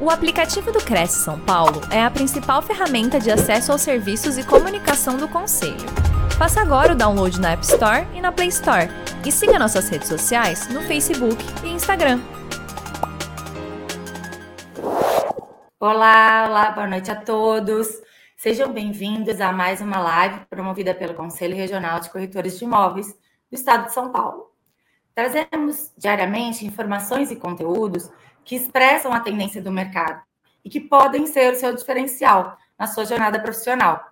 O aplicativo do Cresce São Paulo é a principal ferramenta de acesso aos serviços e comunicação do Conselho. Faça agora o download na App Store e na Play Store. E siga nossas redes sociais no Facebook e Instagram. Olá, olá, boa noite a todos. Sejam bem-vindos a mais uma live promovida pelo Conselho Regional de Corretores de Imóveis do Estado de São Paulo. Trazemos diariamente informações e conteúdos que expressam a tendência do mercado e que podem ser o seu diferencial na sua jornada profissional.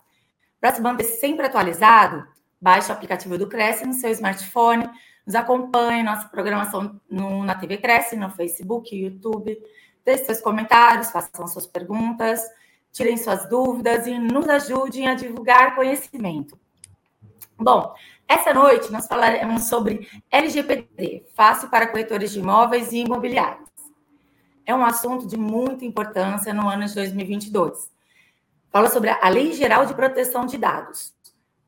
Para se manter sempre atualizado, baixe o aplicativo do Cresce no seu smartphone, nos acompanhe nossa programação no, na TV Cresce, no Facebook, YouTube, deixe seus comentários, façam suas perguntas, tirem suas dúvidas e nos ajudem a divulgar conhecimento. Bom, essa noite nós falaremos sobre LGPD, fácil para corretores de imóveis e imobiliários é um assunto de muita importância no ano de 2022. Fala sobre a Lei Geral de Proteção de Dados,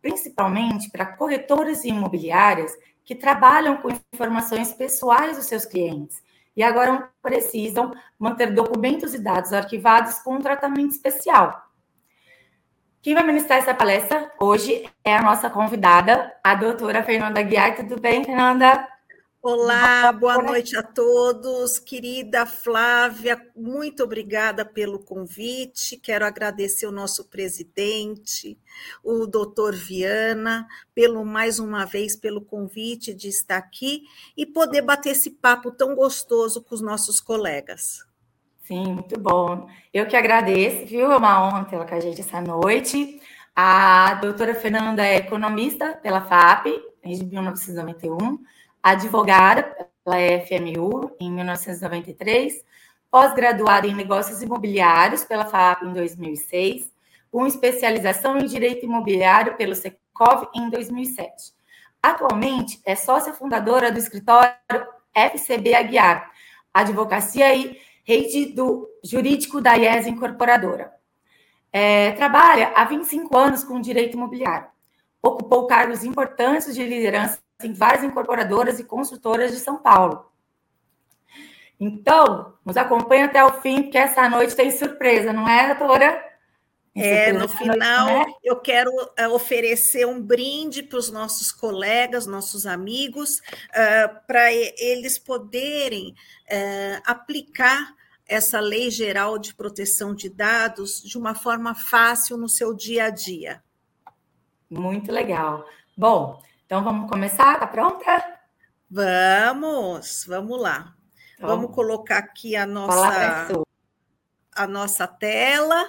principalmente para corretores e imobiliárias que trabalham com informações pessoais dos seus clientes e agora precisam manter documentos e dados arquivados com um tratamento especial. Quem vai ministrar essa palestra hoje é a nossa convidada, a doutora Fernanda Guiar. Tudo bem, Fernanda? Olá, boa noite a todos. Querida Flávia, muito obrigada pelo convite. Quero agradecer o nosso presidente, o doutor Viana, pelo mais uma vez pelo convite de estar aqui e poder bater esse papo tão gostoso com os nossos colegas. Sim, muito bom. Eu que agradeço, viu? É uma honra tê-la com a gente essa noite. A doutora Fernanda é economista pela FAP, desde 1991 advogada pela FMU em 1993, pós-graduada em negócios imobiliários pela FAP em 2006, com especialização em direito imobiliário pelo Secov em 2007. Atualmente é sócia fundadora do escritório FCB Aguiar, advocacia e rede do jurídico da IES Incorporadora. É, trabalha há 25 anos com direito imobiliário. Ocupou cargos importantes de liderança em várias incorporadoras e construtoras de São Paulo. Então, nos acompanhe até o fim, porque essa noite tem surpresa, não é, doutora? É, no final, né? eu quero uh, oferecer um brinde para os nossos colegas, nossos amigos, uh, para eles poderem uh, aplicar essa lei geral de proteção de dados de uma forma fácil no seu dia a dia. Muito legal. Bom, então vamos começar? Tá pronta? Vamos, vamos lá. Então, vamos colocar aqui a nossa a nossa tela.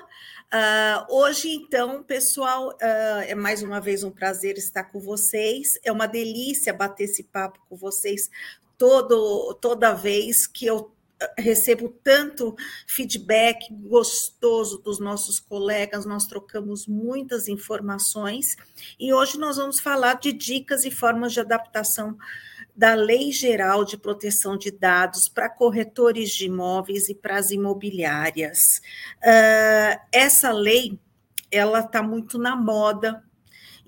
Uh, hoje, então, pessoal, uh, é mais uma vez um prazer estar com vocês. É uma delícia bater esse papo com vocês todo, toda vez que eu recebo tanto feedback gostoso dos nossos colegas, nós trocamos muitas informações e hoje nós vamos falar de dicas e formas de adaptação da Lei Geral de Proteção de Dados para corretores de imóveis e para as imobiliárias. Uh, essa lei ela está muito na moda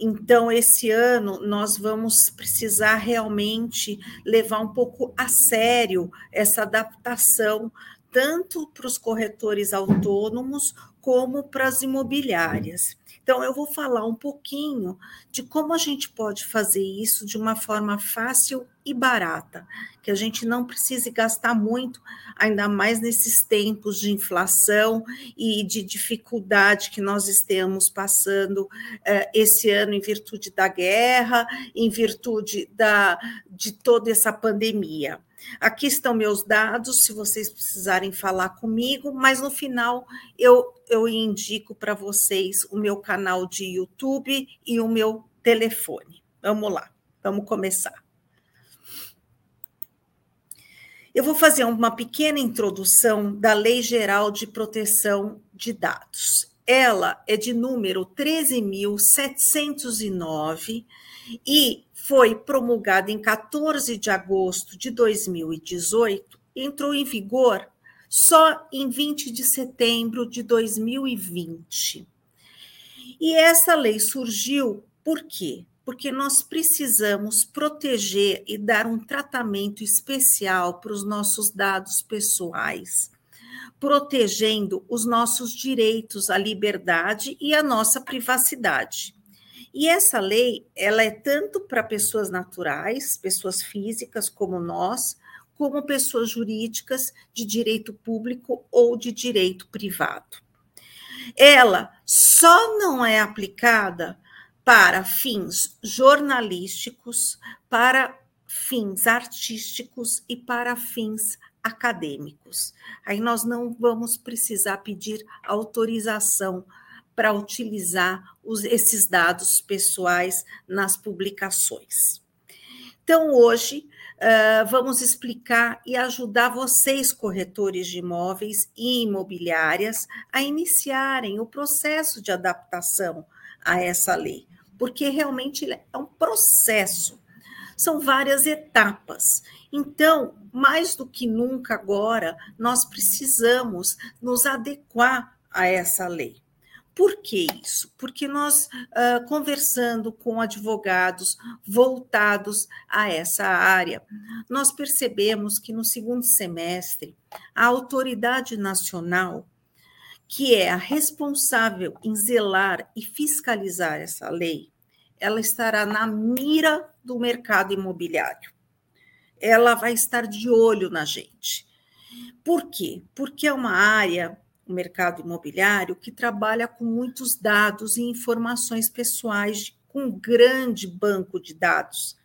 então, esse ano, nós vamos precisar realmente levar um pouco a sério essa adaptação, tanto para os corretores autônomos como para as imobiliárias. Então, eu vou falar um pouquinho de como a gente pode fazer isso de uma forma fácil e barata, que a gente não precise gastar muito, ainda mais nesses tempos de inflação e de dificuldade que nós estamos passando eh, esse ano em virtude da guerra, em virtude da, de toda essa pandemia. Aqui estão meus dados, se vocês precisarem falar comigo, mas no final eu, eu indico para vocês o meu canal de YouTube e o meu telefone. Vamos lá, vamos começar. Eu vou fazer uma pequena introdução da Lei Geral de Proteção de Dados. Ela é de número 13.709 e foi promulgada em 14 de agosto de 2018 e entrou em vigor só em 20 de setembro de 2020. E essa lei surgiu por quê? Porque nós precisamos proteger e dar um tratamento especial para os nossos dados pessoais protegendo os nossos direitos à liberdade e à nossa privacidade. E essa lei, ela é tanto para pessoas naturais, pessoas físicas como nós, como pessoas jurídicas de direito público ou de direito privado. Ela só não é aplicada para fins jornalísticos, para fins artísticos e para fins acadêmicos. Aí nós não vamos precisar pedir autorização para utilizar os, esses dados pessoais nas publicações. Então, hoje, uh, vamos explicar e ajudar vocês, corretores de imóveis e imobiliárias, a iniciarem o processo de adaptação a essa lei, porque realmente é um processo, são várias etapas. Então, mais do que nunca agora, nós precisamos nos adequar a essa lei. Por que isso? Porque nós, uh, conversando com advogados voltados a essa área, nós percebemos que no segundo semestre, a autoridade nacional, que é a responsável em zelar e fiscalizar essa lei, ela estará na mira do mercado imobiliário. Ela vai estar de olho na gente. Por quê? Porque é uma área o mercado imobiliário que trabalha com muitos dados e informações pessoais, com um grande banco de dados.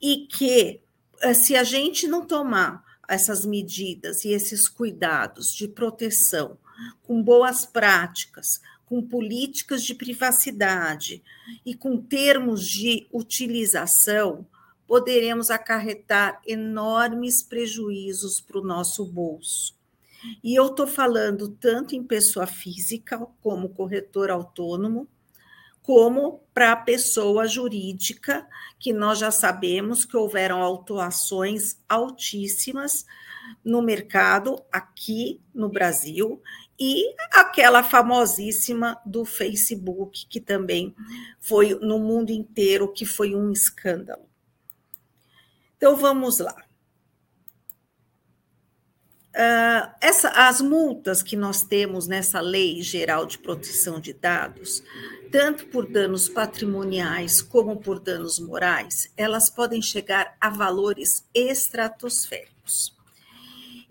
E que, eh, se a gente não tomar essas medidas e esses cuidados de proteção, com boas práticas, com políticas de privacidade e com termos de utilização, poderemos acarretar enormes prejuízos para o nosso bolso. E eu estou falando tanto em pessoa física, como corretor autônomo, como para a pessoa jurídica, que nós já sabemos que houveram autuações altíssimas no mercado aqui no Brasil e aquela famosíssima do Facebook, que também foi no mundo inteiro, que foi um escândalo. Então vamos lá. Uh, essa, as multas que nós temos nessa Lei Geral de Proteção de Dados, tanto por danos patrimoniais como por danos morais, elas podem chegar a valores estratosféricos.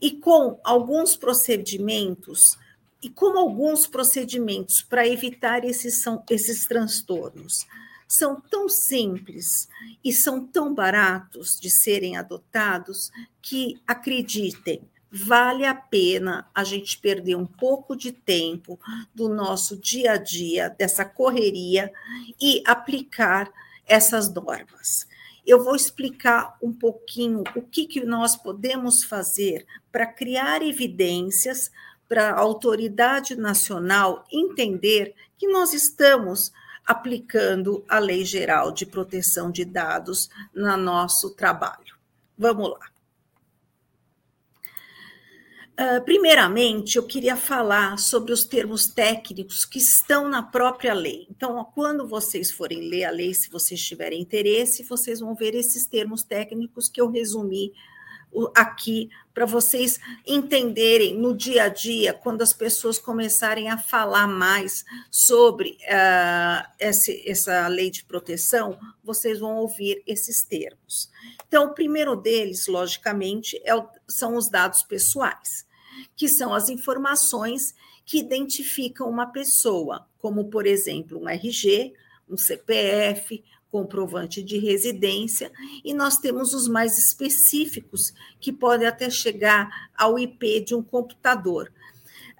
E com alguns procedimentos, e como alguns procedimentos para evitar esses, são, esses transtornos são tão simples e são tão baratos de serem adotados que, acreditem, vale a pena a gente perder um pouco de tempo do nosso dia a dia, dessa correria, e aplicar essas normas. Eu vou explicar um pouquinho o que, que nós podemos fazer para criar evidências para a autoridade nacional entender que nós estamos aplicando a Lei Geral de Proteção de Dados no nosso trabalho. Vamos lá. Ah, primeiramente, eu queria falar sobre os termos técnicos que estão na própria lei. Então, quando vocês forem ler a lei, se vocês tiverem interesse, vocês vão ver esses termos técnicos que eu resumi aqui para vocês entenderem no dia a dia, quando as pessoas começarem a falar mais sobre uh, esse, essa lei de proteção, vocês vão ouvir esses termos. Então, o primeiro deles, logicamente, é o, são os dados pessoais que são as informações que identificam uma pessoa, como, por exemplo, um RG, um CPF, comprovante de residência, e nós temos os mais específicos, que podem até chegar ao IP de um computador.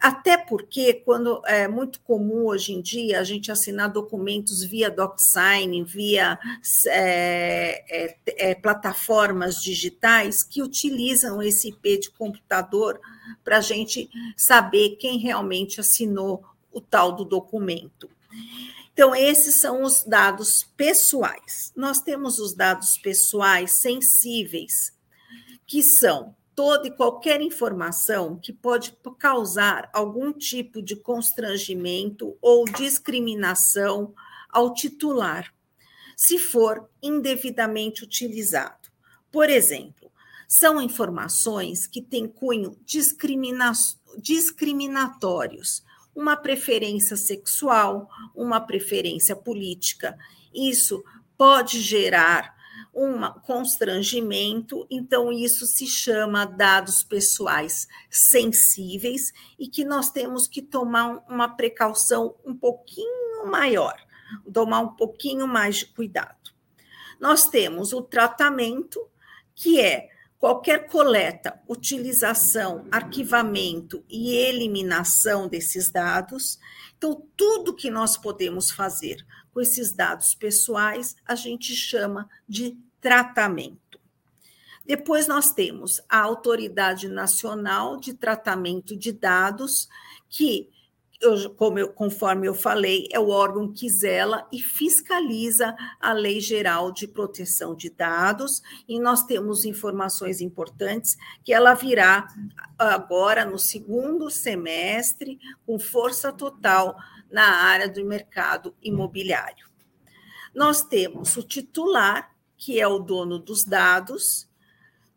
Até porque, quando é muito comum hoje em dia a gente assinar documentos via DocSign, via é, é, é, plataformas digitais que utilizam esse IP de computador para a gente saber quem realmente assinou o tal do documento. Então, esses são os dados pessoais. Nós temos os dados pessoais sensíveis, que são toda e qualquer informação que pode causar algum tipo de constrangimento ou discriminação ao titular, se for indevidamente utilizado. Por exemplo, são informações que têm cunho discrimina discriminatórios, uma preferência sexual, uma preferência política. Isso pode gerar um constrangimento, então isso se chama dados pessoais sensíveis e que nós temos que tomar uma precaução um pouquinho maior, tomar um pouquinho mais de cuidado. Nós temos o tratamento, que é qualquer coleta, utilização, arquivamento e eliminação desses dados. Então, tudo que nós podemos fazer com esses dados pessoais, a gente chama de tratamento. Depois nós temos a Autoridade Nacional de Tratamento de Dados, que eu, como eu, conforme eu falei, é o órgão que zela e fiscaliza a Lei Geral de Proteção de Dados, e nós temos informações importantes que ela virá agora no segundo semestre, com força total na área do mercado imobiliário. Nós temos o titular, que é o dono dos dados,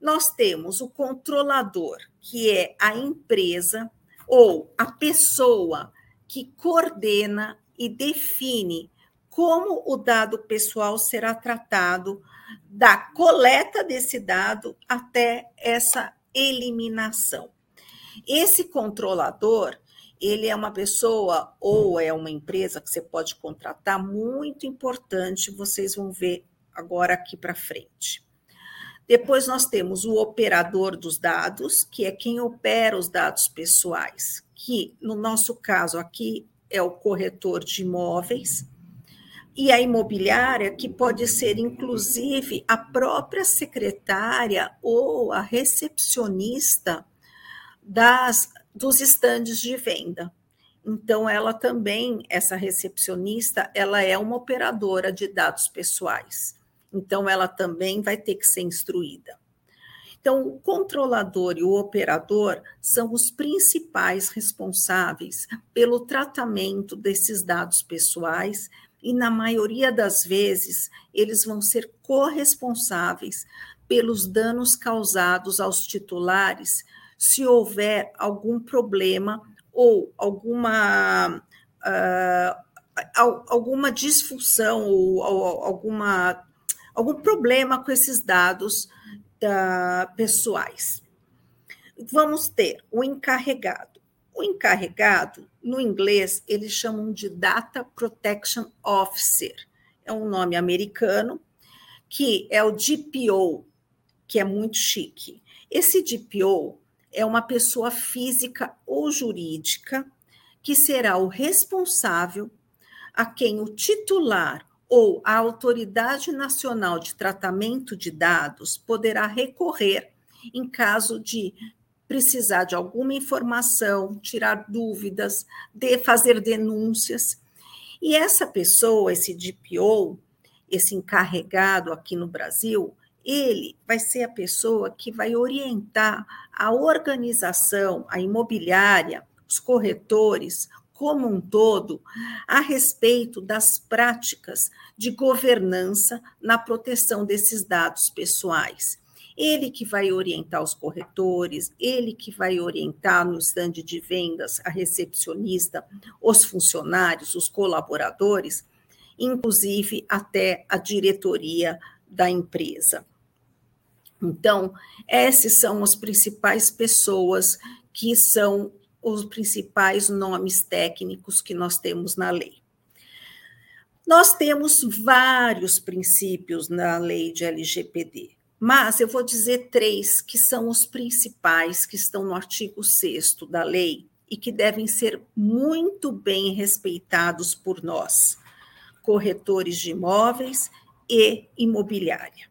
nós temos o controlador, que é a empresa ou a pessoa que coordena e define como o dado pessoal será tratado, da coleta desse dado até essa eliminação. Esse controlador, ele é uma pessoa ou é uma empresa que você pode contratar muito importante, vocês vão ver agora aqui para frente. Depois nós temos o operador dos dados, que é quem opera os dados pessoais, que no nosso caso aqui é o corretor de imóveis, e a imobiliária, que pode ser inclusive a própria secretária ou a recepcionista das, dos estandes de venda. Então, ela também, essa recepcionista, ela é uma operadora de dados pessoais. Então, ela também vai ter que ser instruída. Então, o controlador e o operador são os principais responsáveis pelo tratamento desses dados pessoais e, na maioria das vezes, eles vão ser corresponsáveis pelos danos causados aos titulares se houver algum problema ou alguma, uh, alguma disfunção ou, ou alguma, algum problema com esses dados da, pessoais. Vamos ter o encarregado. O encarregado, no inglês, eles chamam de Data Protection Officer. É um nome americano, que é o DPO, que é muito chique. Esse DPO é uma pessoa física ou jurídica que será o responsável a quem o titular ou a Autoridade Nacional de Tratamento de Dados poderá recorrer em caso de precisar de alguma informação, tirar dúvidas, de fazer denúncias. E essa pessoa, esse DPO, esse encarregado aqui no Brasil, ele vai ser a pessoa que vai orientar a organização, a imobiliária, os corretores, como um todo a respeito das práticas de governança na proteção desses dados pessoais. Ele que vai orientar os corretores, ele que vai orientar no stand de vendas a recepcionista, os funcionários, os colaboradores, inclusive até a diretoria da empresa. Então, essas são as principais pessoas que são os principais nomes técnicos que nós temos na lei. Nós temos vários princípios na lei de LGPD, mas eu vou dizer três que são os principais que estão no artigo 6 da lei e que devem ser muito bem respeitados por nós, corretores de imóveis e imobiliária.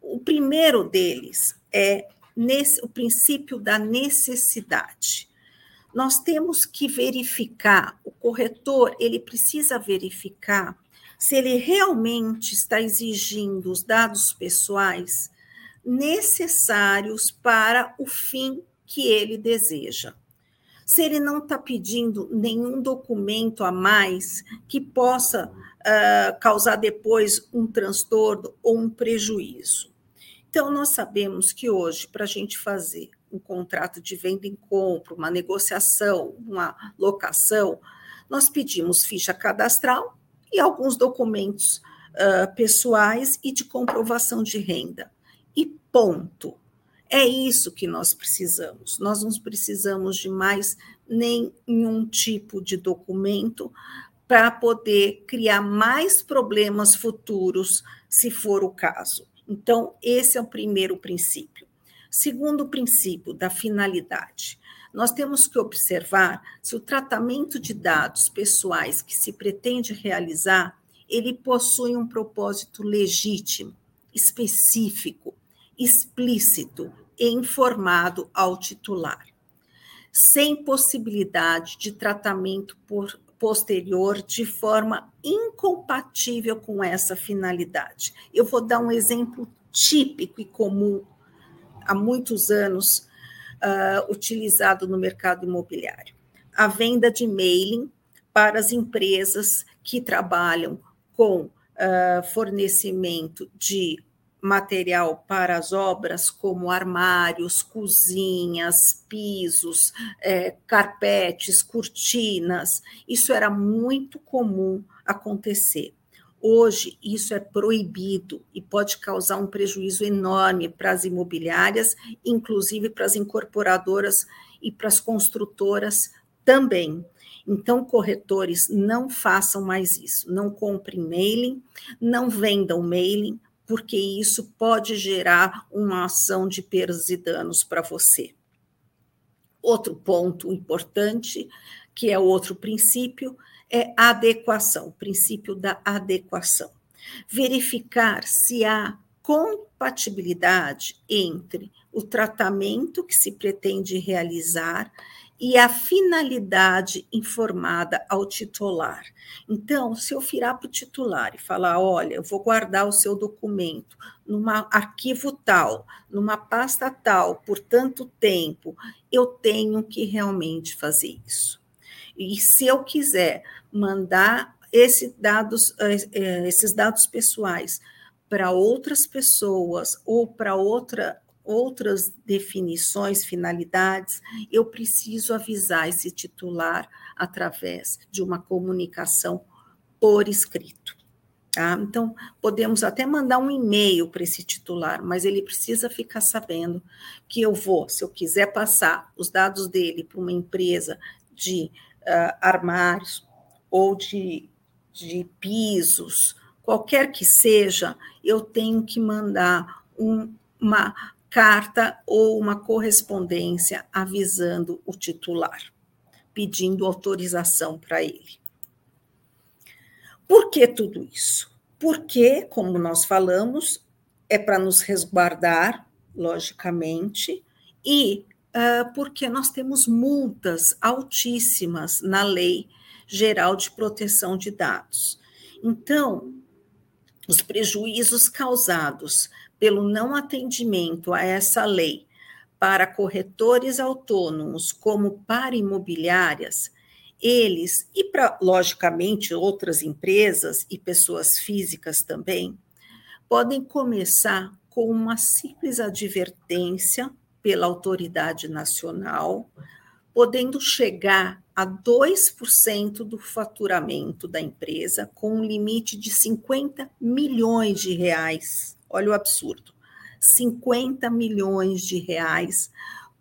O primeiro deles é nesse, o princípio da necessidade nós temos que verificar, o corretor, ele precisa verificar se ele realmente está exigindo os dados pessoais necessários para o fim que ele deseja. Se ele não está pedindo nenhum documento a mais que possa uh, causar depois um transtorno ou um prejuízo. Então, nós sabemos que hoje, para a gente fazer um contrato de venda em compra, uma negociação, uma locação, nós pedimos ficha cadastral e alguns documentos uh, pessoais e de comprovação de renda. E ponto. É isso que nós precisamos. Nós não precisamos de mais nenhum tipo de documento para poder criar mais problemas futuros, se for o caso. Então, esse é o primeiro princípio. Segundo princípio, da finalidade. Nós temos que observar se o tratamento de dados pessoais que se pretende realizar, ele possui um propósito legítimo, específico, explícito e informado ao titular, sem possibilidade de tratamento por, posterior de forma incompatível com essa finalidade. Eu vou dar um exemplo típico e comum há muitos anos uh, utilizado no mercado imobiliário. A venda de mailing para as empresas que trabalham com uh, fornecimento de material para as obras, como armários, cozinhas, pisos, é, carpetes, cortinas. Isso era muito comum acontecer. Hoje, isso é proibido e pode causar um prejuízo enorme para as imobiliárias, inclusive para as incorporadoras e para as construtoras também. Então, corretores, não façam mais isso. Não comprem mailing, não vendam mailing, porque isso pode gerar uma ação de perdas e danos para você. Outro ponto importante, que é outro princípio, é adequação, o princípio da adequação. Verificar se há compatibilidade entre o tratamento que se pretende realizar e a finalidade informada ao titular. Então, se eu virar para o titular e falar: olha, eu vou guardar o seu documento num arquivo tal, numa pasta tal, por tanto tempo, eu tenho que realmente fazer isso. E se eu quiser mandar esse dados, eh, eh, esses dados pessoais para outras pessoas ou para outra, outras definições, finalidades, eu preciso avisar esse titular através de uma comunicação por escrito. Tá? Então, podemos até mandar um e-mail para esse titular, mas ele precisa ficar sabendo que eu vou, se eu quiser passar os dados dele para uma empresa de uh, armários ou de, de pisos, qualquer que seja, eu tenho que mandar um, uma carta ou uma correspondência avisando o titular, pedindo autorização para ele. Por que tudo isso? Porque, como nós falamos, é para nos resguardar, logicamente, e porque nós temos multas altíssimas na Lei Geral de Proteção de Dados. Então, os prejuízos causados pelo não atendimento a essa lei para corretores autônomos como para imobiliárias, eles e logicamente outras empresas e pessoas físicas também podem começar com uma simples advertência pela autoridade nacional, podendo chegar a 2% do faturamento da empresa, com um limite de 50 milhões de reais. Olha o absurdo. 50 milhões de reais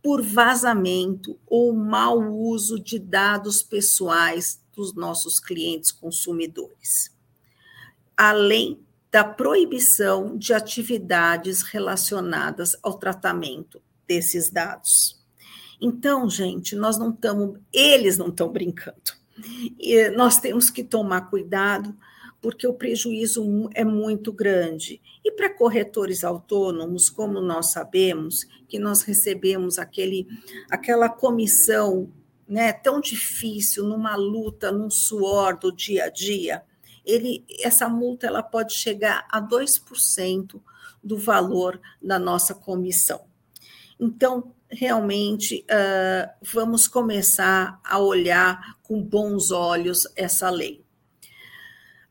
por vazamento ou mau uso de dados pessoais dos nossos clientes consumidores. Além da proibição de atividades relacionadas ao tratamento desses dados. Então, gente, nós não estamos, eles não estão brincando. E nós temos que tomar cuidado, porque o prejuízo é muito grande. E para corretores autônomos, como nós sabemos, que nós recebemos aquele, aquela comissão né, tão difícil, numa luta, num suor do dia a dia, ele, essa multa ela pode chegar a 2% do valor da nossa comissão. Então, realmente, uh, vamos começar a olhar com bons olhos essa lei.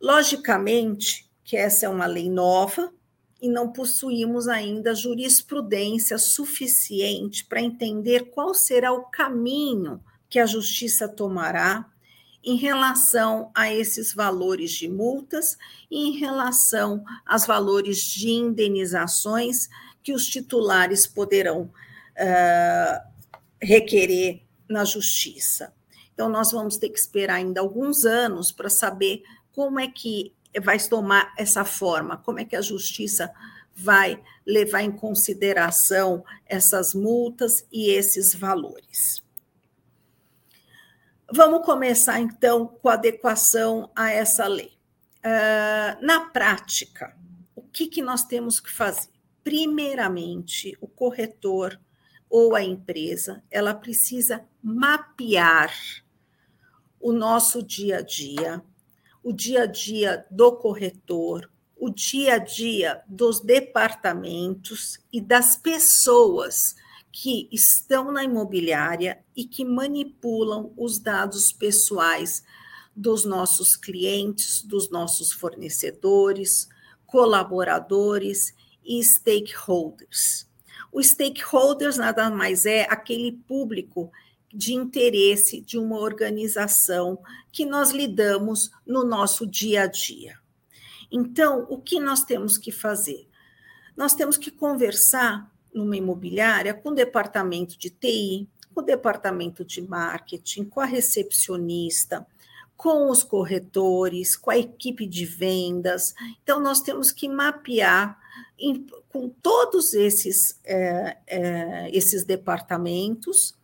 Logicamente que essa é uma lei nova, e não possuímos ainda jurisprudência suficiente para entender qual será o caminho que a justiça tomará em relação a esses valores de multas e em relação aos valores de indenizações que os titulares poderão uh, requerer na justiça. Então, nós vamos ter que esperar ainda alguns anos para saber como é que vai tomar essa forma, como é que a justiça vai levar em consideração essas multas e esses valores. Vamos começar então com a adequação a essa lei. Uh, na prática, o que, que nós temos que fazer? Primeiramente, o corretor ou a empresa, ela precisa mapear o nosso dia a dia, o dia a dia do corretor, o dia a dia dos departamentos e das pessoas que estão na imobiliária e que manipulam os dados pessoais dos nossos clientes, dos nossos fornecedores, colaboradores e stakeholders. O stakeholders nada mais é aquele público de interesse de uma organização que nós lidamos no nosso dia a dia. Então, o que nós temos que fazer? Nós temos que conversar numa imobiliária com o departamento de TI, com o departamento de marketing, com a recepcionista, com os corretores, com a equipe de vendas. Então, nós temos que mapear em, com todos esses, é, é, esses departamentos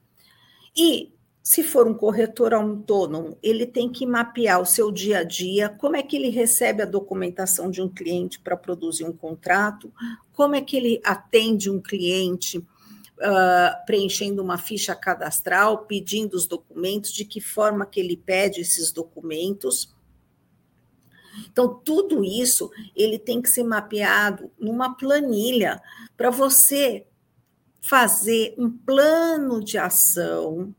e se for um corretor autônomo, ele tem que mapear o seu dia a dia, como é que ele recebe a documentação de um cliente para produzir um contrato, como é que ele atende um cliente uh, preenchendo uma ficha cadastral, pedindo os documentos, de que forma que ele pede esses documentos. Então, tudo isso ele tem que ser mapeado numa planilha para você fazer um plano de ação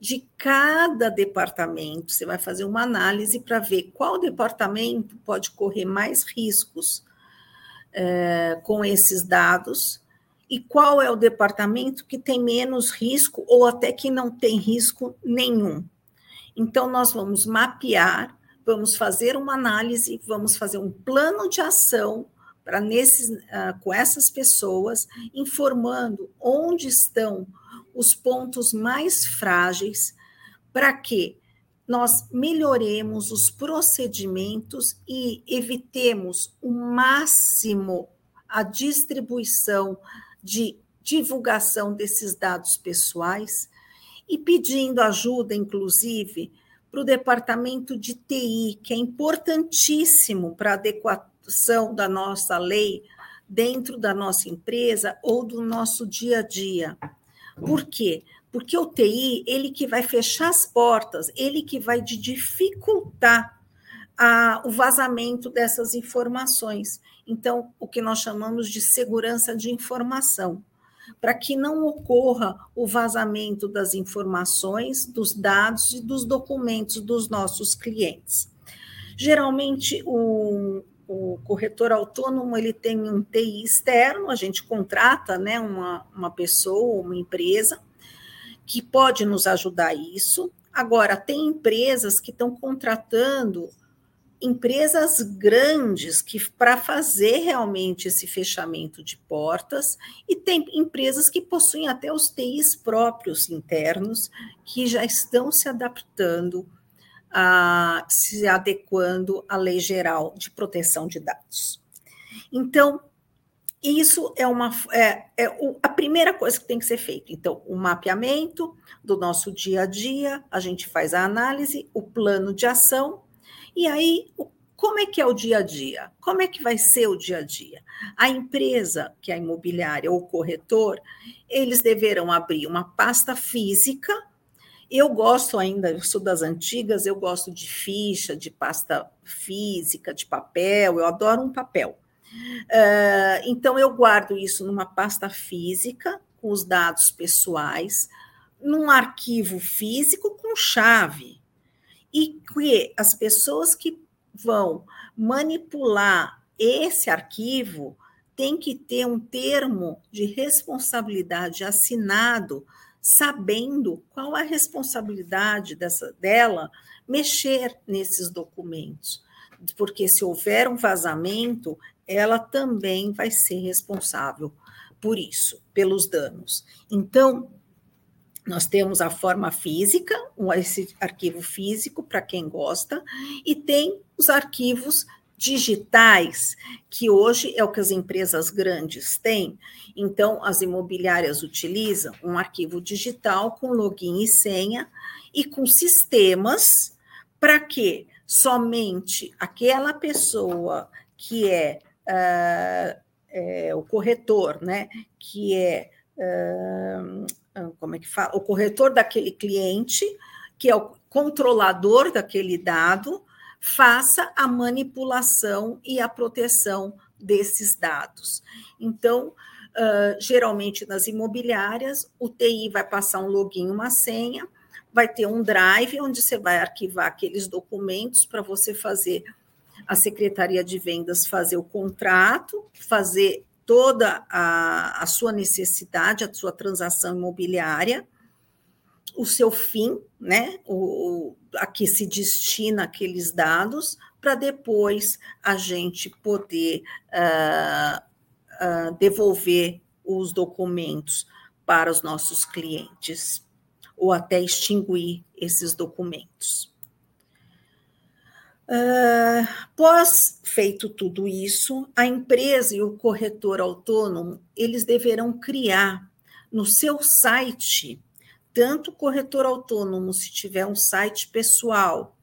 de cada departamento. Você vai fazer uma análise para ver qual departamento pode correr mais riscos é, com esses dados e qual é o departamento que tem menos risco ou até que não tem risco nenhum. Então, nós vamos mapear, vamos fazer uma análise, vamos fazer um plano de ação para nesses, uh, com essas pessoas, informando onde estão os pontos mais frágeis, para que nós melhoremos os procedimentos e evitemos o máximo a distribuição de divulgação desses dados pessoais e pedindo ajuda, inclusive, para o departamento de TI, que é importantíssimo para a adequação da nossa lei dentro da nossa empresa ou do nosso dia a dia. Por quê? Porque o TI, ele que vai fechar as portas, ele que vai dificultar a, o vazamento dessas informações. Então, o que nós chamamos de segurança de informação, para que não ocorra o vazamento das informações, dos dados e dos documentos dos nossos clientes. Geralmente, o, o corretor autônomo ele tem um TI externo, a gente contrata né, uma, uma pessoa, uma empresa, que pode nos ajudar isso. Agora, tem empresas que estão contratando empresas grandes que para fazer realmente esse fechamento de portas e tem empresas que possuem até os TIs próprios internos que já estão se adaptando a, se adequando à Lei Geral de Proteção de Dados. Então, isso é, uma, é, é a primeira coisa que tem que ser feita. Então, o mapeamento do nosso dia a dia, a gente faz a análise, o plano de ação, e aí como é que é o dia a dia? Como é que vai ser o dia a dia? A empresa, que é a imobiliária ou o corretor, eles deverão abrir uma pasta física eu gosto ainda, eu sou das antigas, eu gosto de ficha, de pasta física, de papel, eu adoro um papel. Uh, então, eu guardo isso numa pasta física, com os dados pessoais, num arquivo físico com chave. E que as pessoas que vão manipular esse arquivo tem que ter um termo de responsabilidade assinado, sabendo qual a responsabilidade dessa, dela mexer nesses documentos. Porque se houver um vazamento, ela também vai ser responsável por isso, pelos danos. Então, nós temos a forma física, esse arquivo físico para quem gosta, e tem os arquivos digitais, que hoje é o que as empresas grandes têm. Então, as imobiliárias utilizam um arquivo digital com login e senha e com sistemas para que somente aquela pessoa que é, uh, é o corretor, né, que é como é que fala? O corretor daquele cliente, que é o controlador daquele dado, faça a manipulação e a proteção desses dados. Então, uh, geralmente nas imobiliárias, o TI vai passar um login, uma senha, vai ter um drive onde você vai arquivar aqueles documentos para você fazer a Secretaria de Vendas fazer o contrato, fazer toda a, a sua necessidade, a sua transação imobiliária, o seu fim, né, o, a que se destina aqueles dados, para depois a gente poder uh, uh, devolver os documentos para os nossos clientes, ou até extinguir esses documentos. Uh, pós feito tudo isso, a empresa e o corretor autônomo eles deverão criar no seu site, tanto o corretor autônomo, se tiver um site pessoal,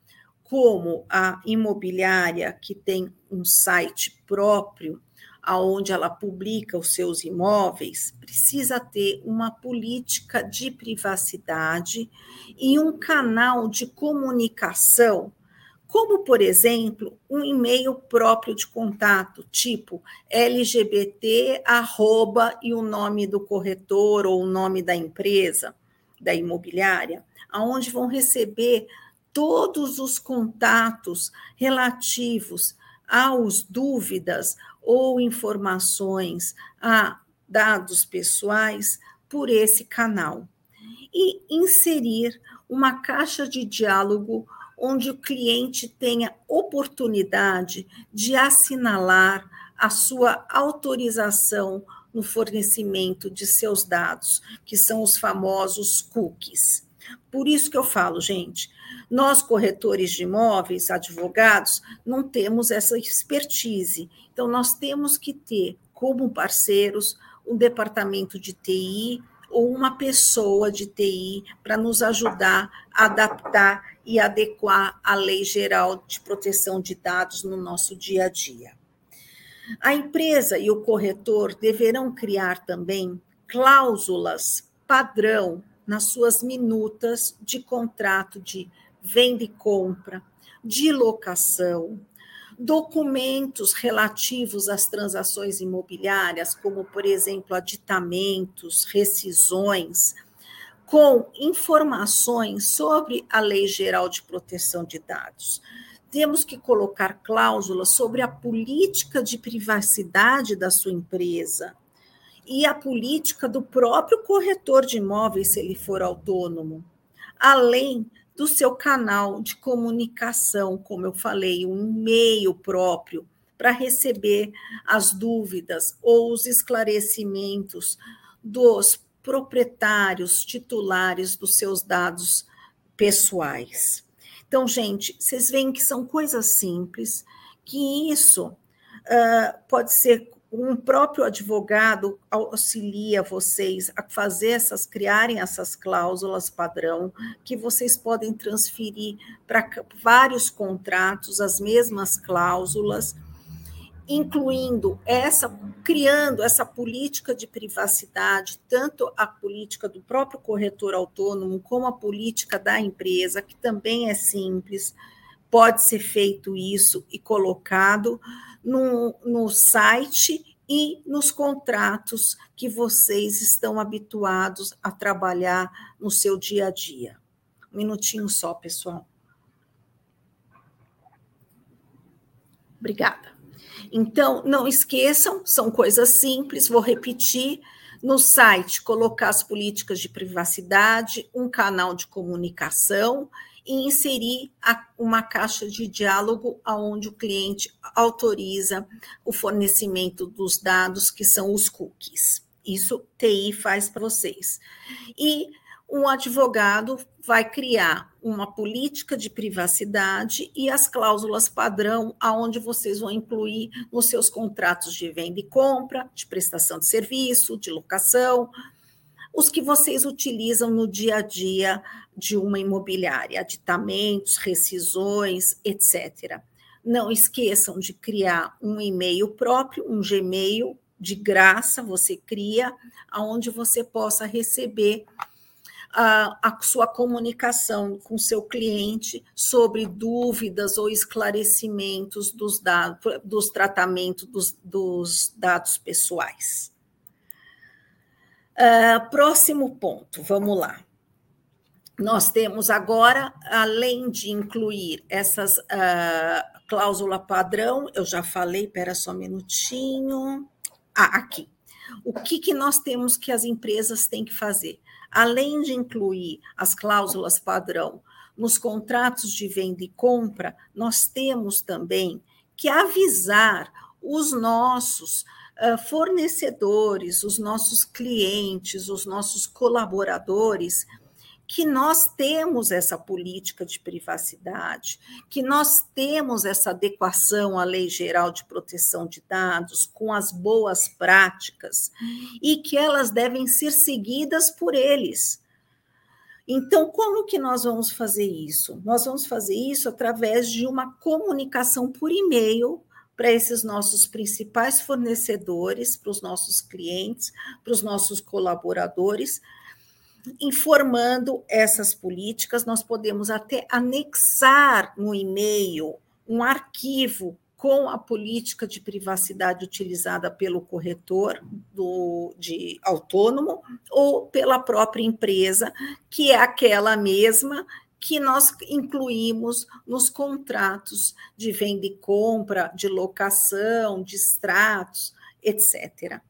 como a imobiliária que tem um site próprio, aonde ela publica os seus imóveis, precisa ter uma política de privacidade e um canal de comunicação como, por exemplo, um e-mail próprio de contato, tipo LGBT, arroba, e o nome do corretor ou o nome da empresa, da imobiliária, aonde vão receber todos os contatos relativos aos dúvidas ou informações a dados pessoais por esse canal. E inserir uma caixa de diálogo onde o cliente tenha oportunidade de assinalar a sua autorização no fornecimento de seus dados, que são os famosos cookies. Por isso que eu falo, gente, nós corretores de imóveis, advogados, não temos essa expertise. Então nós temos que ter como parceiros um departamento de TI ou uma pessoa de TI para nos ajudar a adaptar e adequar a Lei Geral de Proteção de Dados no nosso dia a dia. A empresa e o corretor deverão criar também cláusulas padrão nas suas minutas de contrato de venda e compra, de locação, documentos relativos às transações imobiliárias, como, por exemplo, aditamentos, rescisões, com informações sobre a Lei Geral de Proteção de Dados. Temos que colocar cláusulas sobre a política de privacidade da sua empresa e a política do próprio corretor de imóveis, se ele for autônomo, além do seu canal de comunicação, como eu falei, um e-mail próprio para receber as dúvidas ou os esclarecimentos dos proprietários titulares dos seus dados pessoais. Então, gente, vocês veem que são coisas simples, que isso uh, pode ser um próprio advogado auxilia vocês a fazer essas, criarem essas cláusulas padrão, que vocês podem transferir para vários contratos as mesmas cláusulas, incluindo essa, criando essa política de privacidade, tanto a política do próprio corretor autônomo, como a política da empresa, que também é simples, pode ser feito isso e colocado no, no site e nos contratos que vocês estão habituados a trabalhar no seu dia a dia. Um minutinho só, pessoal. Obrigada. Então, não esqueçam, são coisas simples, vou repetir. No site, colocar as políticas de privacidade, um canal de comunicação e inserir uma caixa de diálogo onde o cliente autoriza o fornecimento dos dados, que são os cookies. Isso TI faz para vocês. E um advogado vai criar uma política de privacidade e as cláusulas padrão, aonde vocês vão incluir nos seus contratos de venda e compra, de prestação de serviço, de locação, os que vocês utilizam no dia a dia de uma imobiliária, aditamentos, rescisões, etc. Não esqueçam de criar um e-mail próprio, um Gmail de graça, você cria, aonde você possa receber a, a sua comunicação com seu cliente sobre dúvidas ou esclarecimentos dos dados, dos tratamentos dos, dos dados pessoais. Uh, próximo ponto, vamos lá. Nós temos agora, além de incluir essas uh, cláusula padrão, eu já falei, espera só um minutinho. Ah, aqui. O que, que nós temos que as empresas têm que fazer? Além de incluir as cláusulas padrão nos contratos de venda e compra, nós temos também que avisar os nossos fornecedores, os nossos clientes, os nossos colaboradores que nós temos essa política de privacidade, que nós temos essa adequação à Lei Geral de Proteção de Dados com as boas práticas e que elas devem ser seguidas por eles. Então, como que nós vamos fazer isso? Nós vamos fazer isso através de uma comunicação por e-mail para esses nossos principais fornecedores, para os nossos clientes, para os nossos colaboradores, informando essas políticas, nós podemos até anexar no e-mail um arquivo com a política de privacidade utilizada pelo corretor do, de autônomo ou pela própria empresa, que é aquela mesma que nós incluímos nos contratos de venda e compra, de locação, de extratos, etc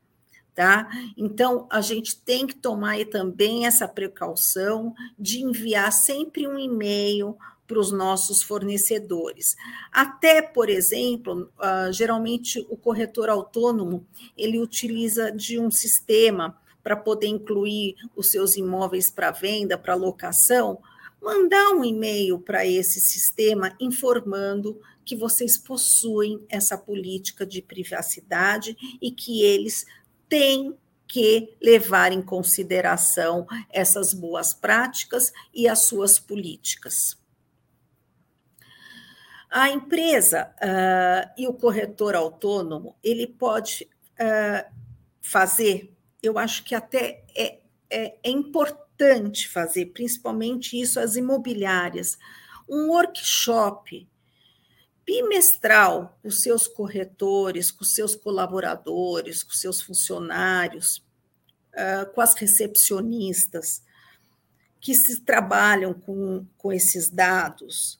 tá? Então, a gente tem que tomar também essa precaução de enviar sempre um e-mail para os nossos fornecedores. Até, por exemplo, uh, geralmente o corretor autônomo, ele utiliza de um sistema para poder incluir os seus imóveis para venda, para locação, mandar um e-mail para esse sistema informando que vocês possuem essa política de privacidade e que eles tem que levar em consideração essas boas práticas e as suas políticas. A empresa uh, e o corretor autônomo, ele pode uh, fazer, eu acho que até é, é, é importante fazer, principalmente isso as imobiliárias, um workshop bimestral com seus corretores, com seus colaboradores, com seus funcionários, ah, com as recepcionistas que se trabalham com, com esses dados,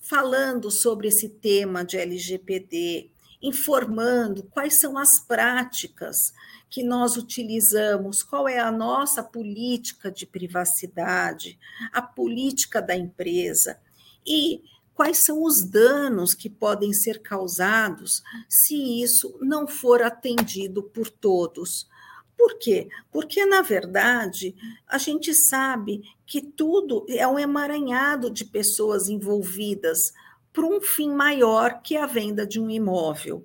falando sobre esse tema de LGPD, informando quais são as práticas que nós utilizamos, qual é a nossa política de privacidade, a política da empresa e quais são os danos que podem ser causados se isso não for atendido por todos. Por quê? Porque, na verdade, a gente sabe que tudo é um emaranhado de pessoas envolvidas para um fim maior que a venda de um imóvel.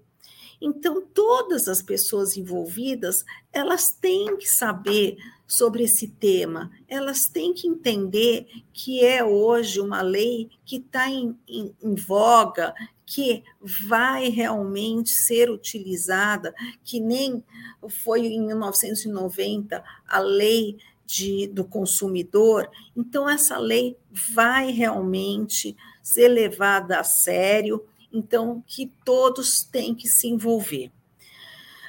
Então, todas as pessoas envolvidas, elas têm que saber sobre esse tema, elas têm que entender que é hoje uma lei que está em, em, em voga, que vai realmente ser utilizada, que nem foi em 1990 a lei de, do consumidor. Então, essa lei vai realmente ser levada a sério então, que todos têm que se envolver.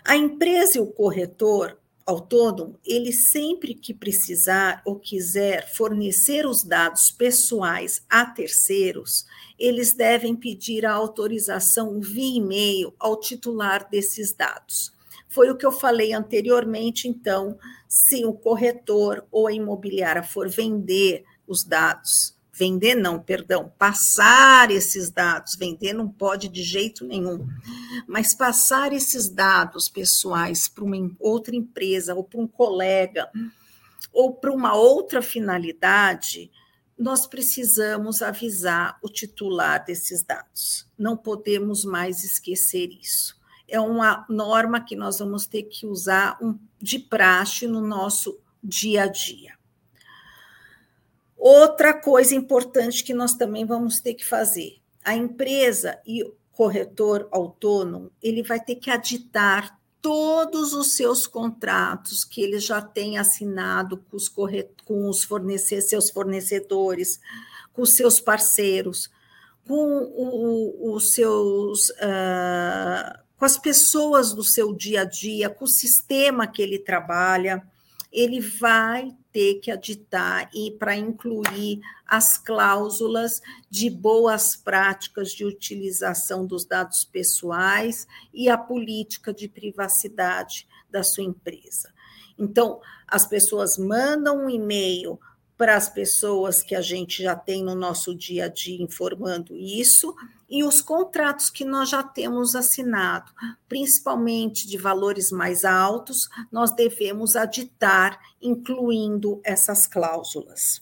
A empresa e o corretor autônomo, ele sempre que precisar ou quiser fornecer os dados pessoais a terceiros, eles devem pedir a autorização via e-mail ao titular desses dados. Foi o que eu falei anteriormente, então, se o corretor ou a imobiliária for vender os dados Vender não, perdão, passar esses dados. Vender não pode de jeito nenhum. Mas passar esses dados pessoais para uma outra empresa ou para um colega ou para uma outra finalidade, nós precisamos avisar o titular desses dados. Não podemos mais esquecer isso. É uma norma que nós vamos ter que usar de praxe no nosso dia a dia. Outra coisa importante que nós também vamos ter que fazer: a empresa e o corretor autônomo, ele vai ter que aditar todos os seus contratos que ele já tem assinado com os, com os seus fornecedores, com os seus parceiros, com os seus uh, com as pessoas do seu dia a dia, com o sistema que ele trabalha, ele vai ter que aditar e para incluir as cláusulas de boas práticas de utilização dos dados pessoais e a política de privacidade da sua empresa. Então, as pessoas mandam um e-mail para as pessoas que a gente já tem no nosso dia a dia informando isso, e os contratos que nós já temos assinado, principalmente de valores mais altos, nós devemos aditar, incluindo essas cláusulas.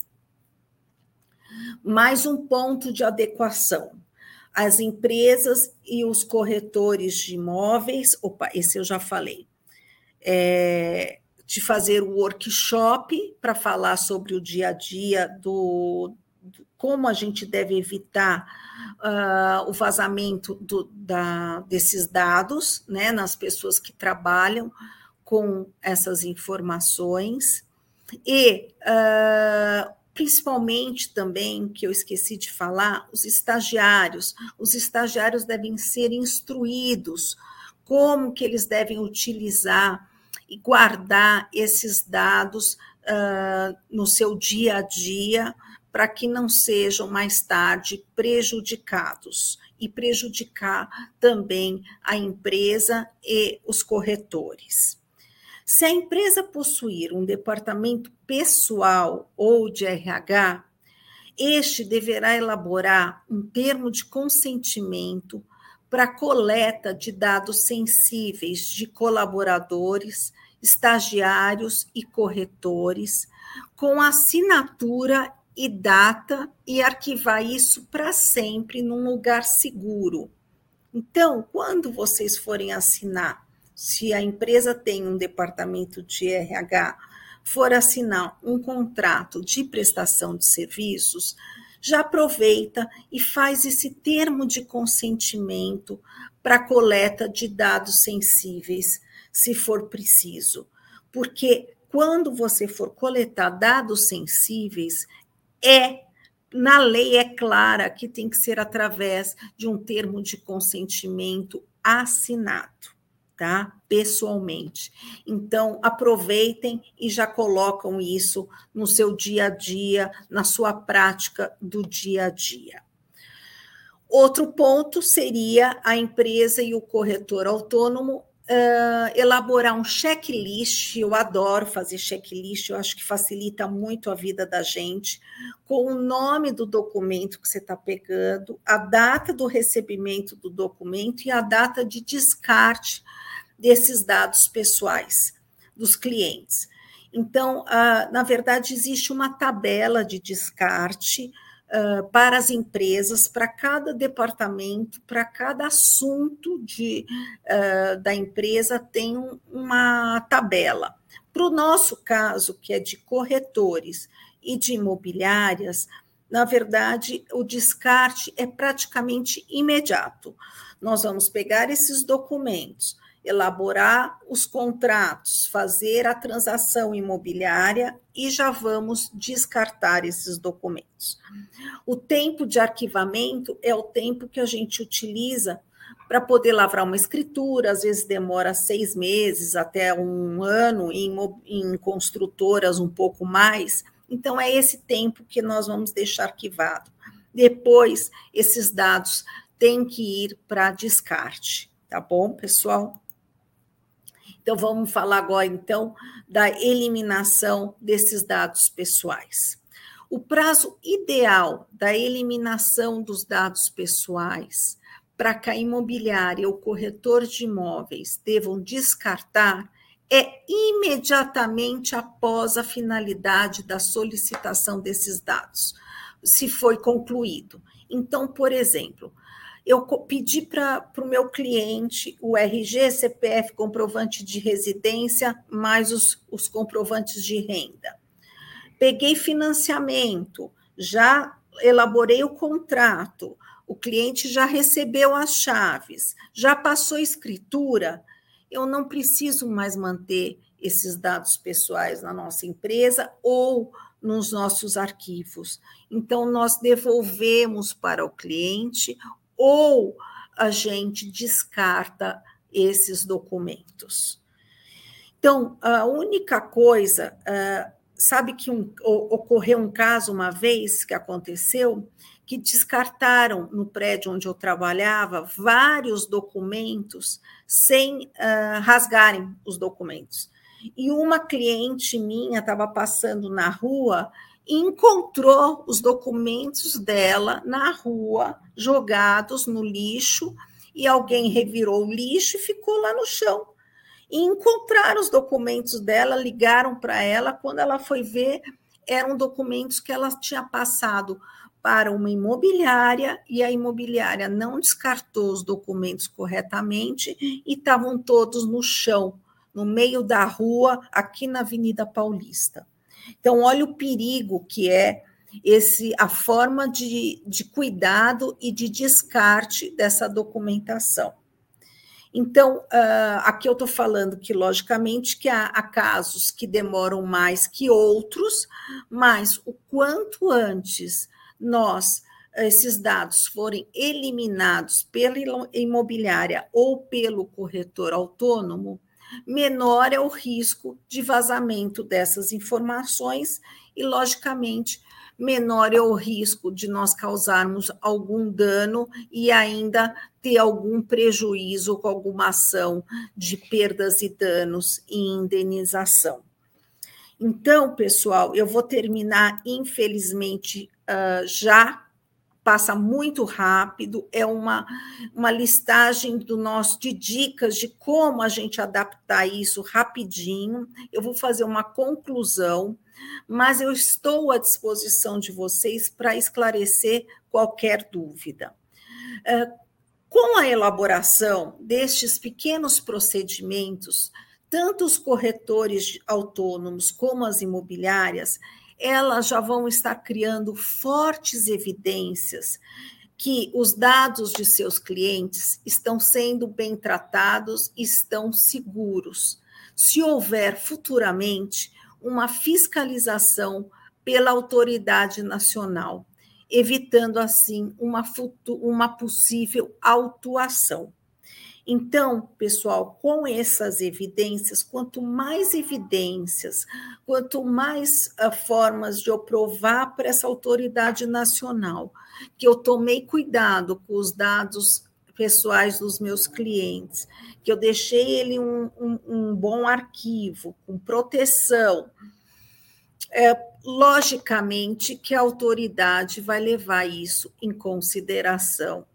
Mais um ponto de adequação. As empresas e os corretores de imóveis, opa, esse eu já falei. É, de fazer o workshop para falar sobre o dia a dia do, do como a gente deve evitar uh, o vazamento do, da, desses dados né, nas pessoas que trabalham com essas informações. E uh, principalmente também que eu esqueci de falar os estagiários. Os estagiários devem ser instruídos como que eles devem utilizar e guardar esses dados uh, no seu dia a dia para que não sejam mais tarde prejudicados e prejudicar também a empresa e os corretores. Se a empresa possuir um departamento pessoal ou de RH, este deverá elaborar um termo de consentimento para coleta de dados sensíveis de colaboradores, estagiários e corretores, com assinatura e data e arquivar isso para sempre num lugar seguro. Então, quando vocês forem assinar, se a empresa tem um departamento de RH, for assinar um contrato de prestação de serviços, já aproveita e faz esse termo de consentimento para coleta de dados sensíveis, se for preciso. Porque quando você for coletar dados sensíveis, é na lei é clara que tem que ser através de um termo de consentimento assinado tá? Pessoalmente. Então, aproveitem e já colocam isso no seu dia a dia, na sua prática do dia a dia. Outro ponto seria a empresa e o corretor autônomo uh, elaborar um checklist. Eu adoro fazer checklist, eu acho que facilita muito a vida da gente, com o nome do documento que você está pegando, a data do recebimento do documento e a data de descarte desses dados pessoais dos clientes. Então, ah, na verdade, existe uma tabela de descarte para as empresas, para cada departamento, para cada assunto de, ah, da empresa, tem uma tabela. Para o nosso caso, que é de corretores e de imobiliárias, na verdade, o descarte é praticamente imediato. Nós vamos pegar esses documentos, elaborar os contratos, fazer a transação imobiliária e já vamos descartar esses documentos. O tempo de arquivamento é o tempo que a gente utiliza para poder lavrar uma escritura, às vezes demora seis meses até um ano, em, em construtoras um pouco mais. Então, é esse tempo que nós vamos deixar arquivado. Depois, esses dados têm que ir para descarte, tá bom, pessoal? Então, vamos falar agora, então, da eliminação desses dados pessoais. O prazo ideal da eliminação dos dados pessoais para que a imobiliária ou corretor de imóveis devam descartar é imediatamente após a finalidade da solicitação desses dados, se foi concluído. Então, por exemplo, eu pedi para o meu cliente o RG, CPF, comprovante de residência, mais os, os comprovantes de renda. Peguei financiamento, já elaborei o contrato, o cliente já recebeu as chaves, já passou escritura, eu não preciso mais manter esses dados pessoais na nossa empresa ou nos nossos arquivos. Então, nós devolvemos para o cliente ou a gente descarta esses documentos. Então, a única coisa, uh, sabe que um, ocorreu um caso uma vez que aconteceu que descartaram no prédio onde eu trabalhava vários documentos sem uh, rasgarem os documentos. E uma cliente minha estava passando na rua encontrou os documentos dela na rua, jogados no lixo, e alguém revirou o lixo e ficou lá no chão. E encontraram os documentos dela, ligaram para ela, quando ela foi ver, eram documentos que ela tinha passado para uma imobiliária e a imobiliária não descartou os documentos corretamente e estavam todos no chão, no meio da rua, aqui na Avenida Paulista. Então, olha o perigo que é esse a forma de, de cuidado e de descarte dessa documentação. Então, uh, aqui eu estou falando que, logicamente, que há, há, casos que demoram mais que outros, mas o quanto antes nós esses dados forem eliminados pela imobiliária ou pelo corretor autônomo, menor é o risco de vazamento dessas informações e, logicamente, menor é o risco de nós causarmos algum dano e ainda ter algum prejuízo com alguma ação de perdas e danos e indenização. Então, pessoal, eu vou terminar, infelizmente, uh, já passa muito rápido, é uma, uma listagem do nosso de dicas de como a gente adaptar isso rapidinho. Eu vou fazer uma conclusão, mas eu estou à disposição de vocês para esclarecer qualquer dúvida. Uh, com a elaboração destes pequenos procedimentos, tanto os corretores autônomos como as imobiliárias, elas já vão estar criando fortes evidências que os dados de seus clientes estão sendo bem tratados, estão seguros. Se houver futuramente uma fiscalização pela autoridade nacional, evitando assim uma, uma possível autuação. Então, pessoal, com essas evidências, quanto mais evidências, quanto mais uh, formas de eu provar para essa autoridade nacional que eu tomei cuidado com os dados pessoais dos meus clientes, que eu deixei ele um, um, um bom arquivo, com proteção, é, logicamente que a autoridade vai levar isso em consideração.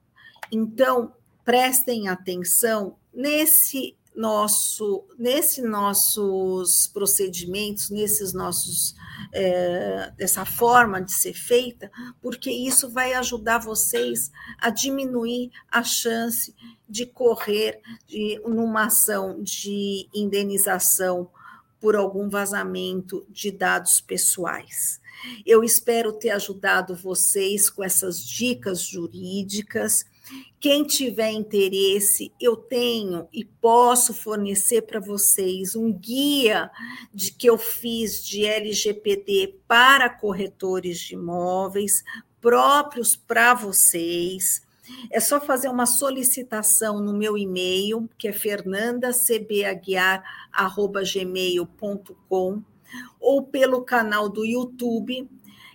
Então, prestem atenção nesse nosso, nesse nossos procedimentos, nesses nossos, é, dessa forma de ser feita, porque isso vai ajudar vocês a diminuir a chance de correr de, numa ação de indenização por algum vazamento de dados pessoais. Eu espero ter ajudado vocês com essas dicas jurídicas quem tiver interesse, eu tenho e posso fornecer para vocês um guia de que eu fiz de LGPD para corretores de imóveis próprios para vocês. É só fazer uma solicitação no meu e-mail, que é fernandacbaguiar.gmail.com, ou pelo canal do YouTube,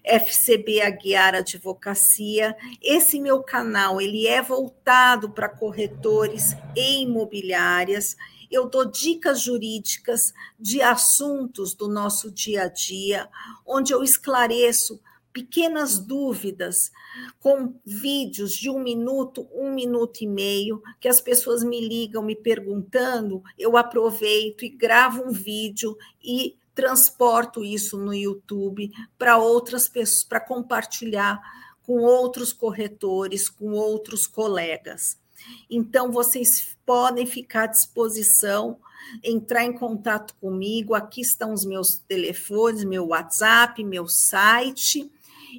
FCB Aguiar Advocacia. Esse meu canal, ele é voltado para corretores e imobiliárias. Eu dou dicas jurídicas de assuntos do nosso dia a dia, onde eu esclareço pequenas dúvidas com vídeos de um minuto, um minuto e meio, que as pessoas me ligam me perguntando, eu aproveito e gravo um vídeo e transporto isso no YouTube para outras pessoas, para compartilhar com outros corretores, com outros colegas. Então, vocês podem ficar à disposição, entrar em contato comigo. Aqui estão os meus telefones, meu WhatsApp, meu site.